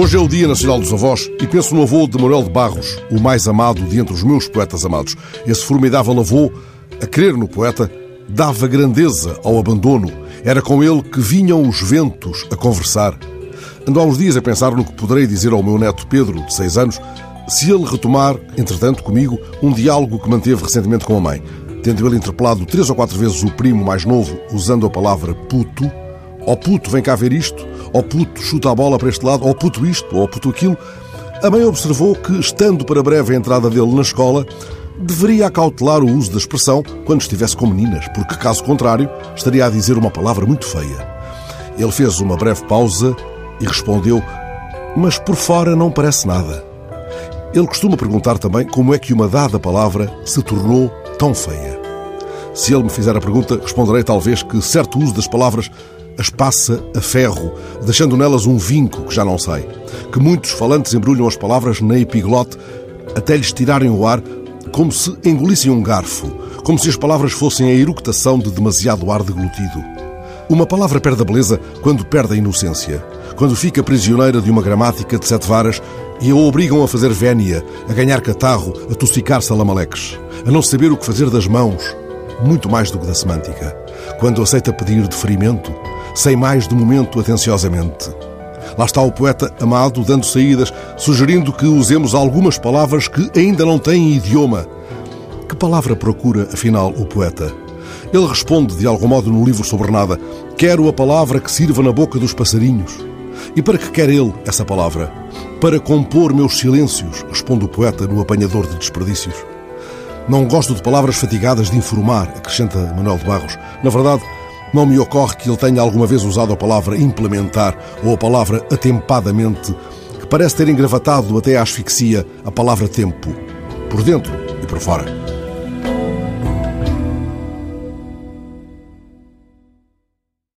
Hoje é o Dia Nacional dos Avós e penso no avô de Manuel de Barros, o mais amado de entre os meus poetas amados. Esse formidável avô, a crer no poeta, dava grandeza ao abandono. Era com ele que vinham os ventos a conversar. Ando há uns dias a pensar no que poderei dizer ao meu neto Pedro, de seis anos, se ele retomar, entretanto, comigo, um diálogo que manteve recentemente com a mãe, tendo ele interpelado três ou quatro vezes o primo mais novo usando a palavra puto, ó puto, vem cá ver isto, ó puto, chuta a bola para este lado, ó puto isto, ó puto aquilo, a mãe observou que, estando para breve a entrada dele na escola, deveria acautelar o uso da expressão quando estivesse com meninas, porque, caso contrário, estaria a dizer uma palavra muito feia. Ele fez uma breve pausa e respondeu: Mas por fora não parece nada. Ele costuma perguntar também como é que uma dada palavra se tornou tão feia. Se ele me fizer a pergunta, responderei talvez que certo uso das palavras as passa a ferro, deixando nelas um vinco que já não sai. Que muitos falantes embrulham as palavras na epiglote até lhes tirarem o ar como se engolissem um garfo, como se as palavras fossem a eructação de demasiado ar deglutido. Uma palavra perde a beleza quando perde a inocência, quando fica prisioneira de uma gramática de sete varas e a obrigam a fazer vénia, a ganhar catarro, a tossicar salamaleques, a não saber o que fazer das mãos, muito mais do que da semântica. Quando aceita pedir deferimento, sem mais de momento atenciosamente. Lá está o poeta amado dando saídas, sugerindo que usemos algumas palavras que ainda não têm idioma. Que palavra procura, afinal, o poeta? Ele responde, de algum modo, no livro sobre nada: Quero a palavra que sirva na boca dos passarinhos. E para que quer ele essa palavra? Para compor meus silêncios, responde o poeta no apanhador de desperdícios. Não gosto de palavras fatigadas de informar, acrescenta Manuel de Barros. Na verdade, não me ocorre que ele tenha alguma vez usado a palavra implementar ou a palavra atempadamente, que parece ter engravatado até à asfixia a palavra tempo, por dentro e por fora.